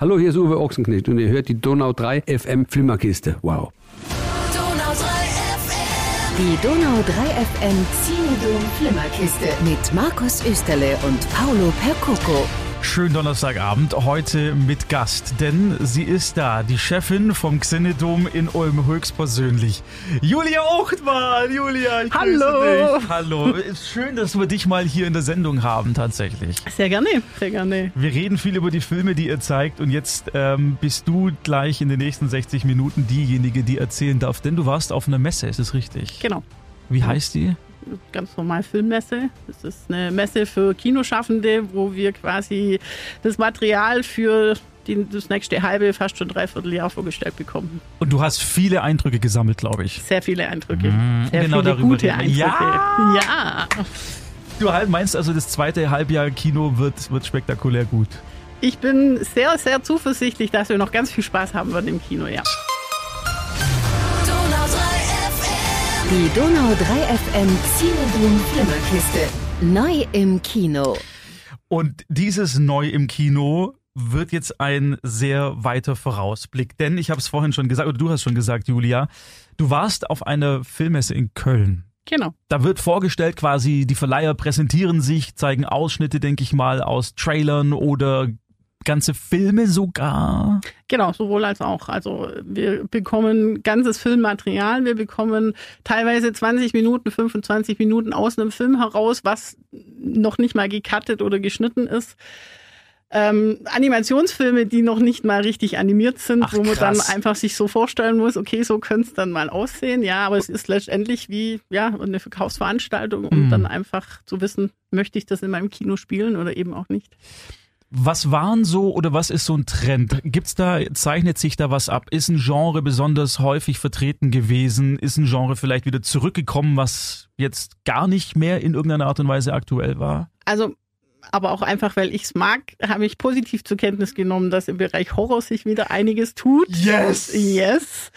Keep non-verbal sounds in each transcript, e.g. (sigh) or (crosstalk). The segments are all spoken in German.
Hallo, hier ist Uwe Ochsenknecht und ihr hört die Donau 3 FM Flimmerkiste. Wow. Donau 3 FM. Die Donau 3 FM Zinedom Flimmerkiste mit Markus Österle und Paolo Percoco. Schönen Donnerstagabend, heute mit Gast, denn sie ist da, die Chefin vom Xenedom in Ulm höchstpersönlich. Julia Ochtmann, Julia, ich Hallo. dich. Hallo, ist schön, dass wir dich mal hier in der Sendung haben, tatsächlich. Sehr gerne, sehr gerne. Wir reden viel über die Filme, die ihr zeigt und jetzt ähm, bist du gleich in den nächsten 60 Minuten diejenige, die erzählen darf, denn du warst auf einer Messe, ist es richtig? Genau. Wie heißt die? Ganz normal Filmmesse. Das ist eine Messe für Kinoschaffende, wo wir quasi das Material für die, das nächste halbe, fast schon dreiviertel Jahr vorgestellt bekommen. Und du hast viele Eindrücke gesammelt, glaube ich. Sehr viele Eindrücke. Sehr genau viele darüber gute reden. Eindrücke. Ja! ja. Du meinst also, das zweite Halbjahr Kino wird, wird spektakulär gut. Ich bin sehr, sehr zuversichtlich, dass wir noch ganz viel Spaß haben werden im Kino, ja. Die Donau 3 FM Zinedom Flimmerkiste. Neu im Kino. Und dieses Neu im Kino wird jetzt ein sehr weiter Vorausblick. Denn ich habe es vorhin schon gesagt, oder du hast schon gesagt, Julia, du warst auf einer Filmmesse in Köln. Genau. Da wird vorgestellt quasi, die Verleiher präsentieren sich, zeigen Ausschnitte, denke ich mal, aus Trailern oder ganze Filme sogar. Genau, sowohl als auch. Also wir bekommen ganzes Filmmaterial, wir bekommen teilweise 20 Minuten, 25 Minuten aus einem Film heraus, was noch nicht mal gecuttet oder geschnitten ist. Ähm, Animationsfilme, die noch nicht mal richtig animiert sind, Ach, wo man krass. dann einfach sich so vorstellen muss, okay, so könnte es dann mal aussehen. Ja, aber es ist letztendlich wie ja eine Verkaufsveranstaltung, um Mhm. dann einfach zu wissen, möchte ich das in meinem Kino spielen oder eben auch nicht. Was waren so oder was ist so ein Trend? Gibt's da, zeichnet sich da was ab? Ist ein Genre besonders häufig vertreten gewesen? Ist ein Genre vielleicht wieder zurückgekommen, was jetzt gar nicht mehr in irgendeiner Art und Weise aktuell war? Also, aber auch einfach, weil ich es mag, habe ich positiv zur Kenntnis genommen, dass im Bereich Horror sich wieder einiges tut. Yes! Yes.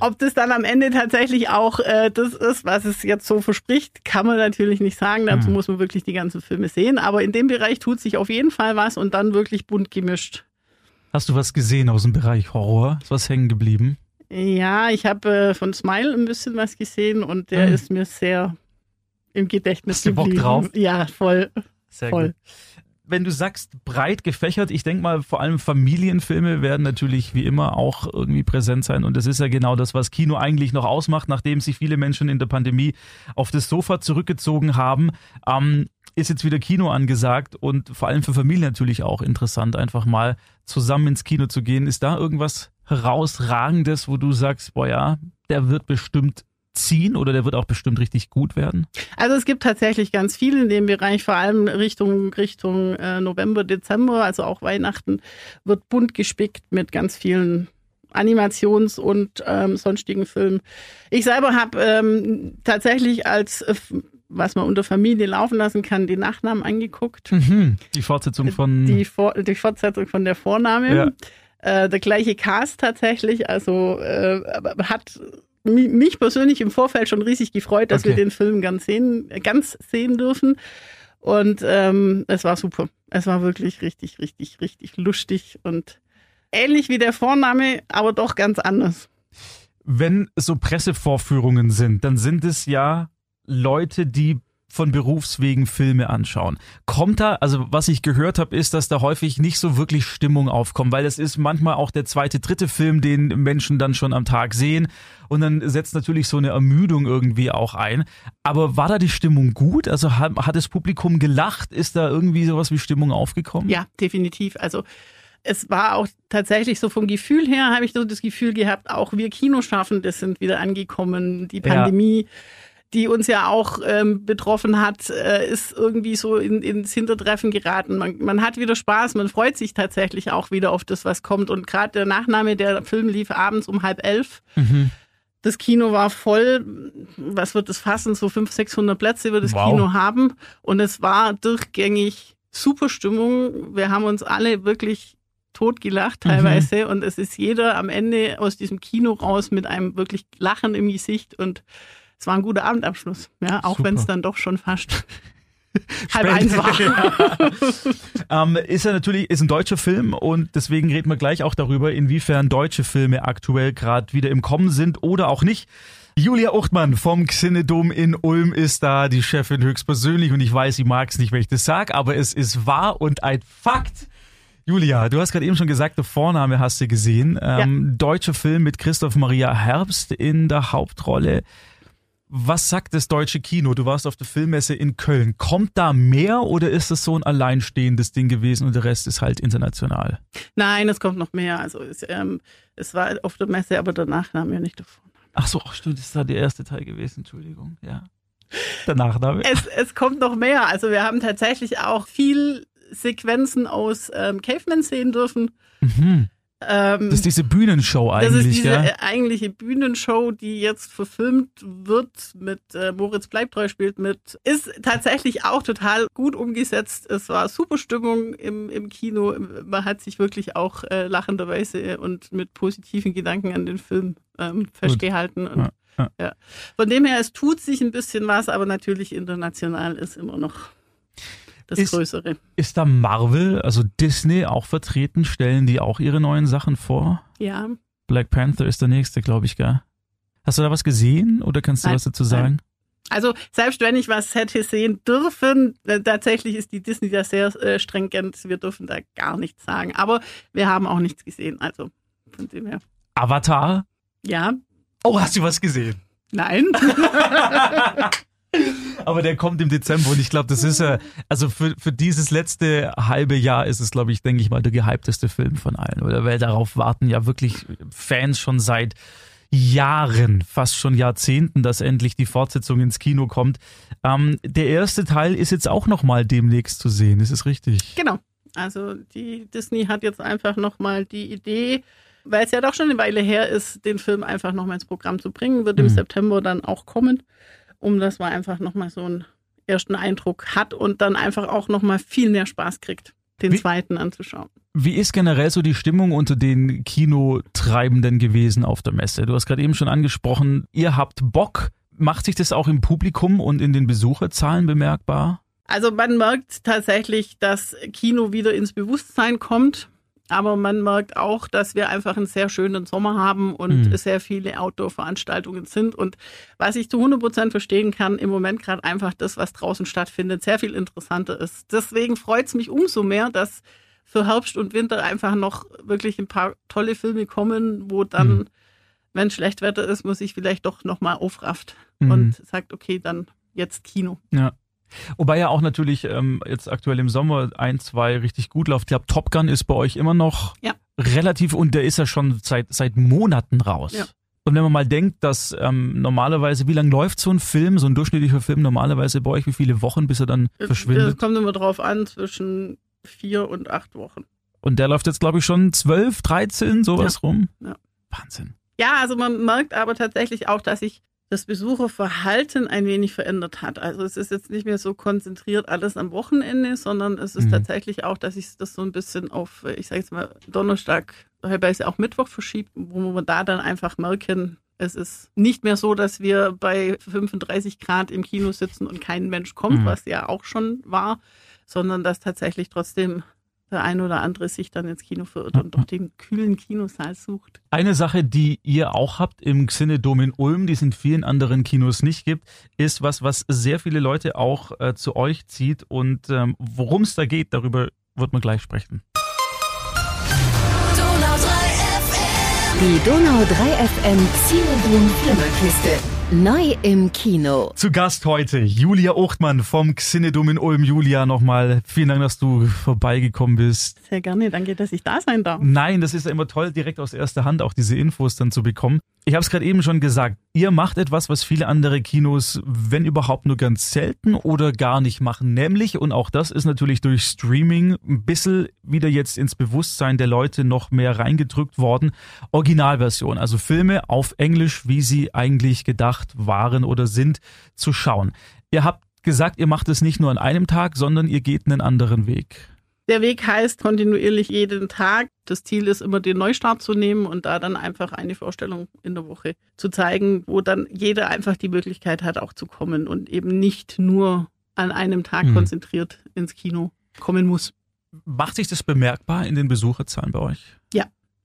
Ob das dann am Ende tatsächlich auch äh, das ist, was es jetzt so verspricht, kann man natürlich nicht sagen. Dazu Hm. muss man wirklich die ganzen Filme sehen. Aber in dem Bereich tut sich auf jeden Fall was und dann wirklich bunt gemischt. Hast du was gesehen aus dem Bereich Horror? Ist was hängen geblieben? Ja, ich habe äh, von Smile ein bisschen was gesehen und der Hm. ist mir sehr im Gedächtnis Hast du Bock geblieben. drauf? Ja, voll. Sehr Voll. gut. Wenn du sagst breit gefächert, ich denke mal, vor allem Familienfilme werden natürlich wie immer auch irgendwie präsent sein. Und das ist ja genau das, was Kino eigentlich noch ausmacht, nachdem sich viele Menschen in der Pandemie auf das Sofa zurückgezogen haben. Ähm, ist jetzt wieder Kino angesagt und vor allem für Familien natürlich auch interessant, einfach mal zusammen ins Kino zu gehen. Ist da irgendwas herausragendes, wo du sagst, boah ja, der wird bestimmt ziehen oder der wird auch bestimmt richtig gut werden? Also es gibt tatsächlich ganz viel in dem Bereich, vor allem Richtung, Richtung äh, November, Dezember, also auch Weihnachten, wird bunt gespickt mit ganz vielen Animations- und ähm, sonstigen Filmen. Ich selber habe ähm, tatsächlich als, äh, was man unter Familie laufen lassen kann, den Nachnamen angeguckt. Mhm. Die Fortsetzung von Die, Vor die Fortsetzung von der Vorname. Ja. Äh, der gleiche Cast tatsächlich, also äh, hat mich persönlich im Vorfeld schon riesig gefreut, dass Okay. wir den Film ganz sehen, ganz sehen dürfen. Und ähm, es war super. Es war wirklich richtig, richtig, richtig lustig und ähnlich wie der Vorname, aber doch ganz anders. wenn so Pressevorführungen sind, dann sind es ja Leute, die von Berufswegen Filme anschauen. Kommt da, also was ich gehört habe, ist, dass da häufig nicht so wirklich Stimmung aufkommt, weil es ist manchmal auch der zweite, dritte Film, den Menschen dann schon am Tag sehen und dann setzt natürlich so eine Ermüdung irgendwie auch ein. Aber war da die Stimmung gut? Also hat, hat das Publikum gelacht? Ist da irgendwie sowas wie Stimmung aufgekommen? Ja, definitiv. Also es war auch tatsächlich so vom Gefühl her, habe ich so das Gefühl gehabt, auch wir Kinoschaffende sind wieder angekommen. Die Ja. Die uns ja auch ähm, betroffen hat, äh, ist irgendwie so in, ins Hintertreffen geraten. Man, man hat wieder Spaß, man freut sich tatsächlich auch wieder auf das, was kommt. Und gerade der Nachname, der Film lief abends um halb elf. Mhm. Das Kino war voll. Was wird es fassen? So 500, 600 Plätze wird das Wow. Kino haben. Und es war durchgängig super Stimmung. Wir haben uns alle wirklich totgelacht teilweise. Und es ist jeder am Ende aus diesem Kino raus mit einem wirklich Lachen im Gesicht. Und es war ein guter Abendabschluss. Ja, auch wenn es dann doch schon fast (laughs) halb eins war. (laughs) ähm, ist ja natürlich, ist ein deutscher Film und deswegen reden wir gleich auch darüber, inwiefern deutsche Filme aktuell gerade wieder im Kommen sind oder auch nicht. Julia Uchtmann vom Xenedom in Ulm ist da, die Chefin höchstpersönlich und ich weiß, sie mag es nicht, wenn ich das sage, aber es ist wahr und ein Fakt. Julia, du hast gerade eben schon gesagt, der Vorname hast du gesehen. Ähm, Deutscher Film mit Christoph Maria Herbst in der Hauptrolle. Was sagt das deutsche Kino? Du warst auf der Filmmesse in Köln. Kommt da mehr oder ist es so ein alleinstehendes Ding gewesen und der Rest ist halt international? Nein, es kommt noch mehr. Also es, ähm, es war auf der Messe, aber der Nachname ja nicht davon. Ach so, ach stimmt, das ist da der erste Teil gewesen, Entschuldigung, ja. Der Nachname. Es, es kommt noch mehr. Also wir haben tatsächlich auch viel Sequenzen aus ähm, Caveman sehen dürfen. Mhm. Ähm, Das ist diese Bühnenshow Das eigentlich, ist diese gell? äh, eigentliche Bühnenshow, die jetzt verfilmt wird mit äh, Moritz Bleibtreu spielt mit. Ist tatsächlich auch total gut umgesetzt. Es war super Stimmung im, im Kino. Man hat sich wirklich auch äh, lachenderweise und mit positiven Gedanken an den Film ähm, festgehalten. Und, Ja, ja. ja. Von dem her, es tut sich ein bisschen was, aber natürlich international ist immer noch das Ist- Größere. Ist da Marvel, also Disney auch vertreten? Stellen die auch ihre neuen Sachen vor? Ja. Black Panther ist der nächste, glaube ich, gell? Hast du da was gesehen oder kannst du Nein, was dazu sagen? Also selbst wenn ich was hätte sehen dürfen, äh, tatsächlich ist die Disney da sehr äh, stringent. Wir dürfen da gar nichts sagen. Aber wir haben auch nichts gesehen. Also von dem her. Avatar? Ja, Oh, hast du was gesehen? nein. (laughs) (laughs) Aber der kommt im Dezember und ich glaube, das ist ja, also für, für dieses letzte halbe Jahr ist es, glaube ich, denke ich mal, der gehypteste Film von allen, oder? Weil darauf warten ja wirklich Fans schon seit Jahren, fast schon Jahrzehnten, dass endlich die Fortsetzung ins Kino kommt. Ähm, der erste Teil ist jetzt auch nochmal demnächst zu sehen, ist es richtig? genau. Also die Disney hat jetzt einfach nochmal die Idee, weil es ja doch schon eine Weile her ist, den Film einfach nochmal ins Programm zu bringen, wird im Mhm. September dann auch kommen, um dass man einfach nochmal so einen ersten Eindruck hat und dann einfach auch nochmal viel mehr Spaß kriegt, den Wie- zweiten anzuschauen. Wie ist generell so die Stimmung unter den Kinotreibenden gewesen auf der Messe? Du hast gerade eben schon angesprochen, ihr habt Bock. Macht sich das auch im Publikum und in den Besucherzahlen bemerkbar? Also man merkt tatsächlich, dass Kino wieder ins Bewusstsein kommt. Aber man merkt auch, dass wir einfach einen sehr schönen Sommer haben und Mhm. sehr viele Outdoor-Veranstaltungen sind. Und was ich zu 100 Prozent verstehen kann, im Moment gerade einfach das, was draußen stattfindet, sehr viel interessanter ist. Deswegen freut es mich umso mehr, dass für Herbst und Winter einfach noch wirklich ein paar tolle Filme kommen, wo dann, Mhm. wenn schlecht Wetter ist, man sich vielleicht doch nochmal aufrafft Mhm. und sagt, okay, dann jetzt Kino. Ja. Wobei ja auch natürlich ähm, jetzt aktuell im Sommer ein, zwei richtig gut läuft. Ich glaube, Top Gun ist bei euch immer noch Ja. relativ und der ist ja schon seit, seit Monaten raus. Ja. Und wenn man mal denkt, dass ähm, normalerweise, wie lange läuft so ein Film, so ein durchschnittlicher Film normalerweise bei euch, wie viele Wochen, bis er dann Es verschwindet? kommt immer drauf an, zwischen vier und acht Wochen. Und der läuft jetzt, glaube ich, schon 12, 13, sowas rum. Ja. Wahnsinn. Ja, also man merkt aber tatsächlich auch, dass sich das Besucherverhalten ein wenig verändert hat. Also es ist jetzt nicht mehr so konzentriert alles am Wochenende, sondern es ist Mhm. tatsächlich auch, dass sich das so ein bisschen auf, ich sage jetzt mal, Donnerstag, teilweise auch Mittwoch verschiebt, wo wir da dann einfach merken, es ist nicht mehr so, dass wir bei 35 Grad im Kino sitzen und kein Mensch kommt, Mhm. was ja auch schon war, sondern dass tatsächlich trotzdem der ein oder andere sich dann ins Kino verirrt und doch den kühlen Kinosaal sucht. Eine Sache, die ihr auch habt im Xenedom in Ulm, die es in vielen anderen Kinos nicht gibt, ist was, was sehr viele Leute auch äh, zu euch zieht. Und ähm, worum es da geht, darüber wird man gleich sprechen. Donau 3 FM. Die Donau 3 FM Cinedom Flimmerkiste. Neu im Kino. Zu Gast heute Julia Uchtmann vom Xenedom in Ulm. Julia, nochmal vielen Dank, dass du vorbeigekommen bist. Sehr gerne, danke, dass ich da sein darf. Nein, das ist ja immer toll, direkt aus erster Hand auch diese Infos dann zu bekommen. Ich habe es gerade eben schon gesagt, ihr macht etwas, was viele andere Kinos, wenn überhaupt, nur ganz selten oder gar nicht machen. Nämlich, und auch das ist natürlich durch Streaming ein bisschen wieder jetzt ins Bewusstsein der Leute noch mehr reingedrückt worden. Originalversion, also Filme auf Englisch, wie sie eigentlich gedacht waren oder sind, zu schauen. Ihr habt gesagt, ihr macht es nicht nur an einem Tag, sondern ihr geht einen anderen Weg. Der Weg heißt kontinuierlich jeden Tag. Das Ziel ist immer den Neustart zu nehmen und da dann einfach eine Vorstellung in der Woche zu zeigen, wo dann jeder einfach die Möglichkeit hat, auch zu kommen und eben nicht nur an einem Tag Mhm. konzentriert ins Kino kommen muss. Macht sich das bemerkbar in den Besucherzahlen bei euch?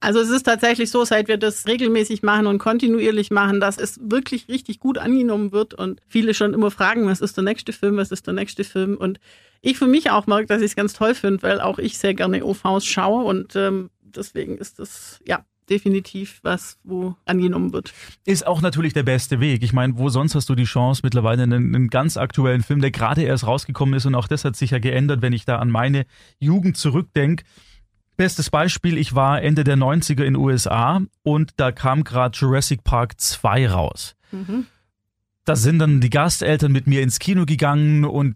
Also es ist tatsächlich so, seit wir das regelmäßig machen und kontinuierlich machen, dass es wirklich richtig gut angenommen wird und viele schon immer fragen, was ist der nächste Film, was ist der nächste Film und ich für mich auch merke, dass ich es ganz toll finde, weil auch ich sehr gerne OVs schaue und ähm, deswegen ist das ja definitiv was, wo angenommen wird. Ist auch natürlich der beste Weg. Ich meine, wo sonst hast du die Chance, mittlerweile einen, einen ganz aktuellen Film, der gerade erst rausgekommen ist und auch das hat sich ja geändert, wenn ich da an meine Jugend zurückdenke. Bestes Beispiel, ich war Ende der 90er in den USA und da kam gerade Jurassic Park 2 raus. Mhm. Da sind dann die Gasteltern mit mir ins Kino gegangen und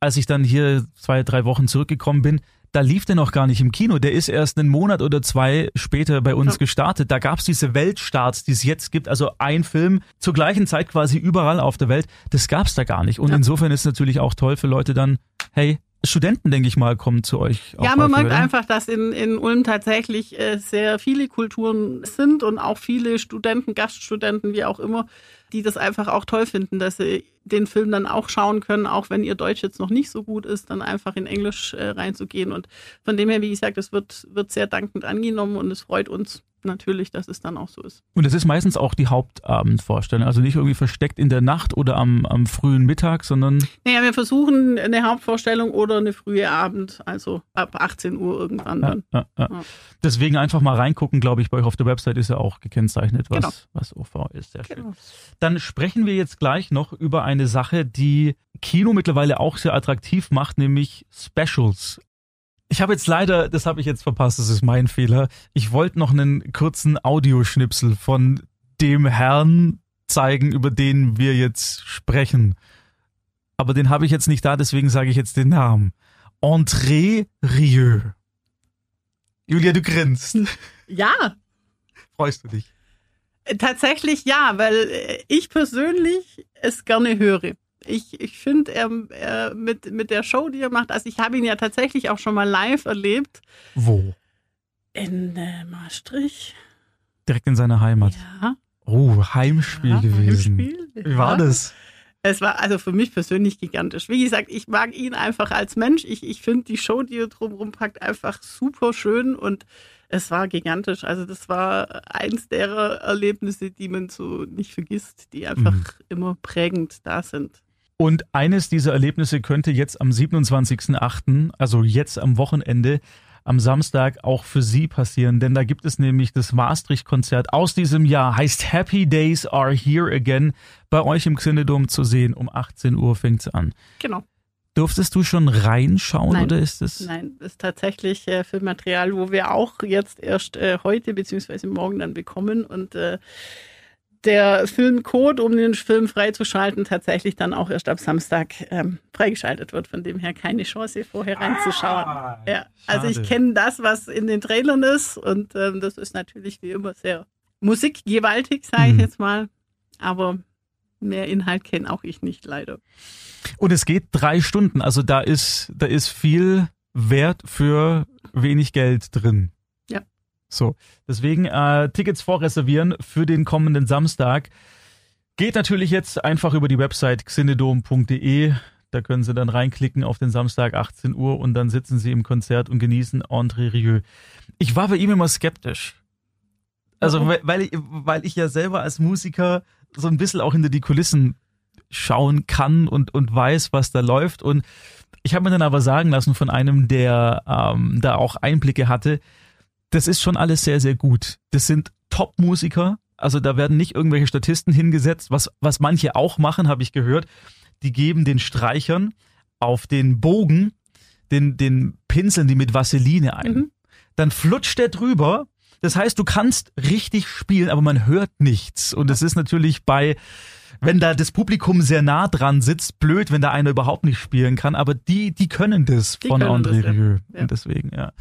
als ich dann hier zwei, drei Wochen zurückgekommen bin, da lief der noch gar nicht im Kino. Der ist erst einen Monat oder zwei später bei uns Ja. gestartet. Da gab's diese Weltstarts, die es jetzt gibt. Also ein Film zur gleichen Zeit quasi überall auf der Welt. Das gab's da gar nicht. Und Ja. insofern ist es natürlich auch toll für Leute dann, hey, Studenten, denke ich mal, kommen zu euch. Ja, man merkt einfach, dass in, in Ulm tatsächlich äh, sehr viele Kulturen sind und auch viele Studenten, Gaststudenten, wie auch immer, die das einfach auch toll finden, dass sie den Film dann auch schauen können, auch wenn ihr Deutsch jetzt noch nicht so gut ist, dann einfach in Englisch äh, reinzugehen. Und von dem her, wie gesagt, es wird, wird sehr dankend angenommen und es freut uns natürlich, dass es dann auch so ist. Und es ist meistens auch die Hauptabendvorstellung. Also nicht irgendwie versteckt in der Nacht oder am, am frühen Mittag, sondern Naja, wir versuchen eine Hauptvorstellung oder eine frühe Abend, also ab 18 Uhr irgendwann dann. ja, ja. Ja. Deswegen einfach mal reingucken, glaube ich, bei euch auf der Website ist ja auch gekennzeichnet, was, Genau. was OV ist. Sehr schön. Genau. Dann sprechen wir jetzt gleich noch über eine Sache, die Kino mittlerweile auch sehr attraktiv macht, nämlich Specials. Ich habe jetzt leider, das habe ich jetzt verpasst, das ist mein Fehler. Ich wollte noch einen kurzen Audioschnipsel von dem Herrn zeigen, über den wir jetzt sprechen. Aber den habe ich jetzt nicht da, deswegen sage ich jetzt den Namen. André Rieu. Julia, du grinst. Ja, Freust du dich? Tatsächlich ja, weil äh, ich persönlich es gerne höre. Ich, ich finde, er, er mit, mit der Show, die er macht, also ich habe ihn ja tatsächlich auch schon mal live erlebt Wo? in äh, Maastricht. Direkt in seiner Heimat. Ja, Oh, Heimspiel ja, gewesen. Heimspiel, Wie war das? Es war also für mich persönlich gigantisch. Wie gesagt, ich mag ihn einfach als Mensch. Ich, ich finde die Show, die er drumherum packt, einfach super schön und es war gigantisch. Also das war eins derer Erlebnisse, die man so nicht vergisst, die einfach Mhm. immer prägend da sind. Und eines dieser Erlebnisse könnte jetzt am 27.08., also jetzt am Wochenende, am Samstag auch für Sie passieren, denn da gibt es nämlich das Maastricht-Konzert aus diesem Jahr, heißt Happy Days Are Here Again, bei euch im Xenedom zu sehen. Um 18 Uhr fängt's an. Genau. Durftest du schon reinschauen Nein. oder ist es? Nein, das ist tatsächlich äh, Filmmaterial, wo wir auch jetzt erst äh, heute beziehungsweise morgen dann bekommen und äh, der Filmcode, um den Film freizuschalten, tatsächlich dann auch erst ab Samstag ähm, freigeschaltet wird. Von dem her keine Chance, vorher reinzuschauen. ja, also ich kenne das, was in den Trailern ist und ähm, das ist natürlich wie immer sehr musikgewaltig, sage ich Mhm. jetzt mal. Aber mehr Inhalt kenne auch ich nicht, leider. Und es geht drei Stunden, also da ist, da ist viel Wert für wenig Geld drin. Ja. So, deswegen äh, Tickets vorreservieren für den kommenden Samstag. Geht natürlich jetzt einfach über die Website xenedom.de. Da können Sie dann reinklicken auf den Samstag 18 Uhr und dann sitzen Sie im Konzert und genießen André Rieu. Ich war bei ihm immer skeptisch. Also, weil, weil ich ja selber als Musiker so ein bisschen auch hinter die Kulissen schauen kann und, und weiß, was da läuft. Und ich habe mir dann aber sagen lassen von einem, der ähm, da auch Einblicke hatte, das ist schon alles sehr, sehr gut. Das sind Top-Musiker. Also da werden nicht irgendwelche Statisten hingesetzt, was, was manche auch machen, habe ich gehört. Die geben den Streichern auf den Bogen, den, den Pinseln die mit Vaseline ein. Mhm. Dann flutscht der drüber. Das heißt, du kannst richtig spielen, aber man hört nichts. Und es ist natürlich bei, wenn da das Publikum sehr nah dran sitzt, blöd, wenn da einer überhaupt nicht spielen kann. Aber die, die können das Die von können André. Rieu. Ja. Und deswegen, ja.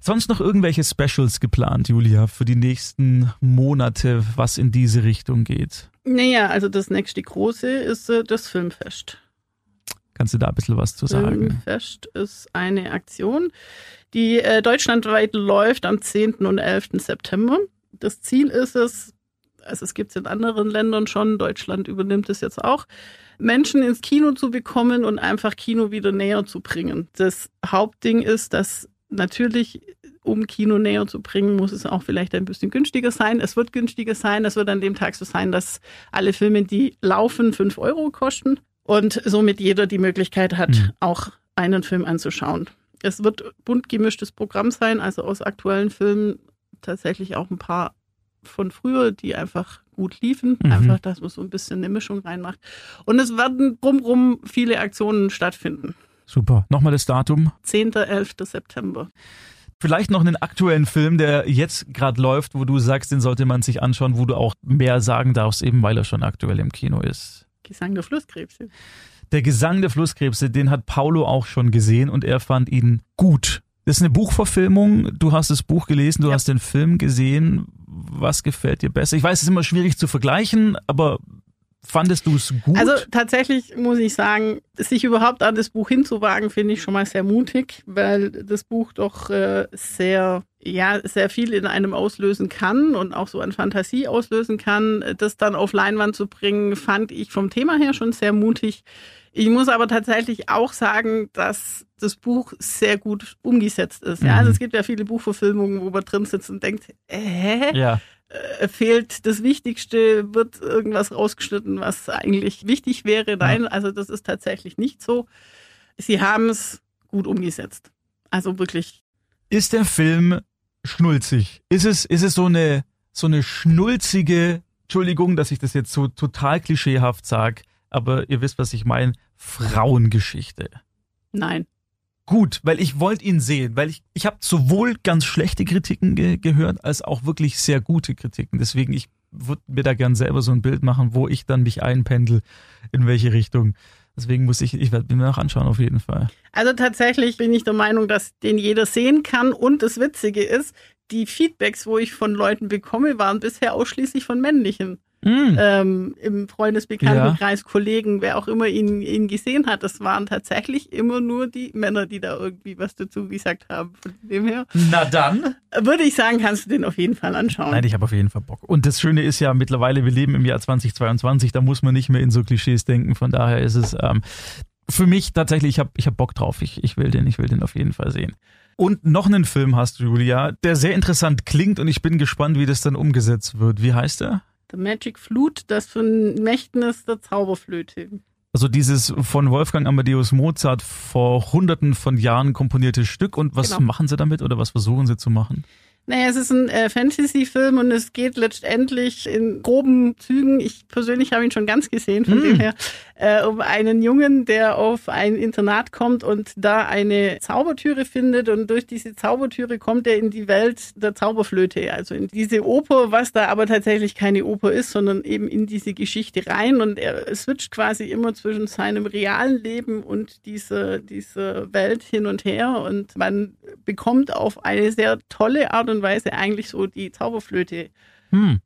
Sonst noch irgendwelche Specials geplant, Julia, für die nächsten Monate, was in diese Richtung geht? Naja, also das nächste große ist äh, das Filmfest. Kannst du da ein bisschen was zu sagen? Filmfest ist eine Aktion, die äh, deutschlandweit läuft am 10. und 11. September. Das Ziel ist es, also es gibt es in anderen Ländern schon, Deutschland übernimmt es jetzt auch, Menschen ins Kino zu bekommen und einfach Kino wieder näher zu bringen. Das Hauptding ist, dass natürlich um Kino näher zu bringen, muss es auch vielleicht ein bisschen günstiger sein. Es wird günstiger sein. Es wird an dem Tag so sein, dass alle Filme, die laufen, fünf Euro kosten und somit jeder die Möglichkeit hat, Mhm. auch einen Film anzuschauen. Es wird bunt gemischtes Programm sein, also aus aktuellen Filmen tatsächlich auch ein paar von früher, die einfach gut liefen. Mhm. Einfach, dass man so ein bisschen eine Mischung reinmacht. Und es werden drumrum viele Aktionen stattfinden. Super. Nochmal das Datum. 10. 11. September. Vielleicht noch einen aktuellen Film, der jetzt gerade läuft, wo du sagst, den sollte man sich anschauen, wo du auch mehr sagen darfst, eben weil er schon aktuell im Kino ist. Gesang der Flusskrebse. Der Gesang der Flusskrebse, den hat Paulo auch schon gesehen und er fand ihn gut. Das ist eine Buchverfilmung. Du hast das Buch gelesen, du Ja. hast den Film gesehen. Was gefällt dir besser? Ich weiß, es ist immer schwierig zu vergleichen, aber fandest du es gut? Also tatsächlich muss ich sagen, sich überhaupt an das Buch hinzuwagen, finde ich schon mal sehr mutig, weil das Buch doch äh, sehr, ja, sehr viel in einem auslösen kann und auch so an Fantasie auslösen kann. Das dann auf Leinwand zu bringen, fand ich vom Thema her schon sehr mutig. Ich muss aber tatsächlich auch sagen, dass das Buch sehr gut umgesetzt ist. Ja, Mhm. also es gibt ja viele Buchverfilmungen, wo man drin sitzt und denkt, äh, hä? ja. äh, fehlt das Wichtigste, wird irgendwas rausgeschnitten, was eigentlich wichtig wäre. Nein, also das ist tatsächlich nicht so. Sie haben es gut umgesetzt. Also wirklich, Ist der Film schnulzig? Ist es, ist es so eine, so eine schnulzige, Entschuldigung, dass ich das jetzt so total klischeehaft sage, aber ihr wisst, was ich meine, Frauengeschichte. nein. Gut, weil ich wollte ihn sehen, weil ich, ich habe sowohl ganz schlechte Kritiken ge gehört, als auch wirklich sehr gute Kritiken. Deswegen, ich würde mir da gern selber so ein Bild machen, wo ich dann mich einpendel, in welche Richtung. Deswegen muss ich, ich werde mir noch anschauen, auf jeden Fall. Also tatsächlich bin ich der Meinung, dass den jeder sehen kann. Und das Witzige ist, die Feedbacks, wo ich von Leuten bekomme, waren bisher ausschließlich von männlichen. Mm. Ähm, Im Freundesbekanntenkreis, Kollegen, wer auch immer ihn, ihn gesehen hat. Das waren tatsächlich immer nur die Männer, die da irgendwie was dazu gesagt haben. Von dem her Na dann. würde ich sagen, kannst du den auf jeden Fall anschauen. Nein, ich habe auf jeden Fall Bock. Und das Schöne ist ja mittlerweile, wir leben im Jahr 2022, da muss man nicht mehr in so Klischees denken. Von daher ist es ähm, für mich tatsächlich, ich habe ich hab Bock drauf. Ich, ich will den, ich will den auf jeden Fall sehen. Und noch einen Film hast du, Julia, der sehr interessant klingt und ich bin gespannt, wie das dann umgesetzt wird. Wie heißt er? The Magic Flute, das Vermächtnis der Zauberflöte. Also dieses von Wolfgang Amadeus Mozart vor hunderten von Jahren komponierte Stück. Und was Genau. machen sie damit oder was versuchen sie zu machen? Naja, es ist ein äh, Fantasy-Film und es geht letztendlich in groben Zügen, ich persönlich habe ihn schon ganz gesehen, von Mm. dem her, äh, um einen Jungen, der auf ein Internat kommt und da eine Zaubertüre findet und durch diese Zaubertüre kommt er in die Welt der Zauberflöte, also in diese Oper, was da aber tatsächlich keine Oper ist, sondern eben in diese Geschichte rein. Und er switcht quasi immer zwischen seinem realen Leben und dieser, dieser Welt hin und her. Und man bekommt auf eine sehr tolle Art und Weise eigentlich so die Zauberflöte Hm.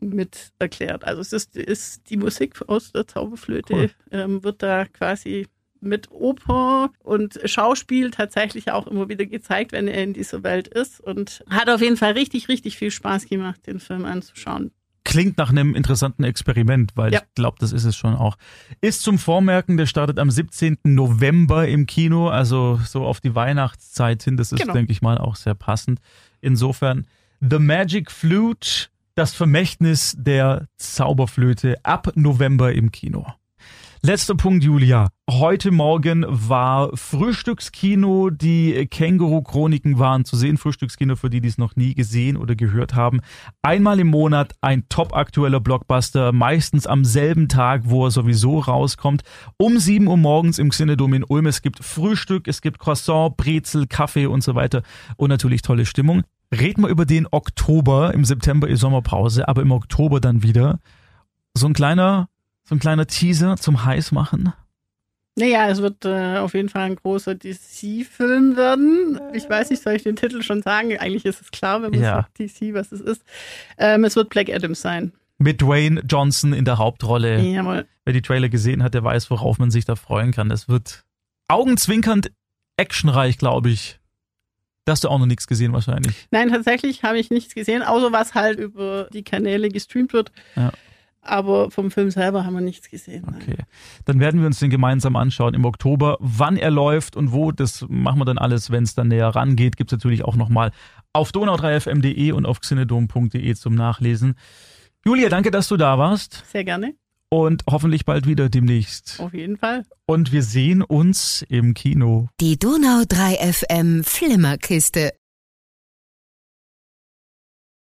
mit erklärt. Also es ist, ist die Musik aus der Zauberflöte Cool. ähm, wird da quasi mit Oper und Schauspiel tatsächlich auch immer wieder gezeigt, wenn er in dieser Welt ist und hat auf jeden Fall richtig, richtig viel Spaß gemacht, den Film anzuschauen. Klingt nach einem interessanten Experiment, weil Ja. ich glaube, das ist es schon auch. Ist zum Vormerken, der startet am 17. November im Kino, also so auf die Weihnachtszeit hin. Das ist, Genau. denke ich mal, auch sehr passend. Insofern The Magic Flute, das Vermächtnis der Zauberflöte ab November im Kino. Letzter Punkt, Julia. Heute Morgen war Frühstückskino. Die Känguru-Chroniken waren zu sehen. Frühstückskino für die, die es noch nie gesehen oder gehört haben. Einmal im Monat ein top aktueller Blockbuster, meistens am selben Tag, wo er sowieso rauskommt. Um 7 Uhr morgens im Xinedom in Ulm. Es gibt Frühstück, es gibt Croissant, Brezel, Kaffee und so weiter. Und natürlich tolle Stimmung. Reden wir über den Oktober. Im September ist Sommerpause, aber im Oktober dann wieder. So ein kleiner so ein kleiner Teaser zum Heißmachen. Naja, es wird äh, auf jeden Fall ein großer DC-Film werden. Ich weiß nicht, soll ich den Titel schon sagen? Eigentlich ist es klar, wenn man Ja. sagt DC, was es ist. Ähm, es wird Black Adam sein. Mit Dwayne Johnson in der Hauptrolle. Jawohl. Wer die Trailer gesehen hat, der weiß, worauf man sich da freuen kann. Das wird augenzwinkernd actionreich, glaube ich. Da hast du auch noch nichts gesehen wahrscheinlich. Nein, tatsächlich habe ich nichts gesehen, außer was halt über die Kanäle gestreamt wird. Ja. aber vom Film selber haben wir nichts gesehen. nein. Okay. Dann werden wir uns den gemeinsam anschauen im Oktober. Wann er läuft und wo, das machen wir dann alles, wenn es dann näher rangeht. Gibt es natürlich auch nochmal auf donau3fm.de und auf xinedom.de zum Nachlesen. Julia, danke, dass du da warst Sehr gerne, und hoffentlich bald wieder demnächst. auf jeden Fall. Und wir sehen uns im Kino. Die Donau 3 FM Flimmerkiste.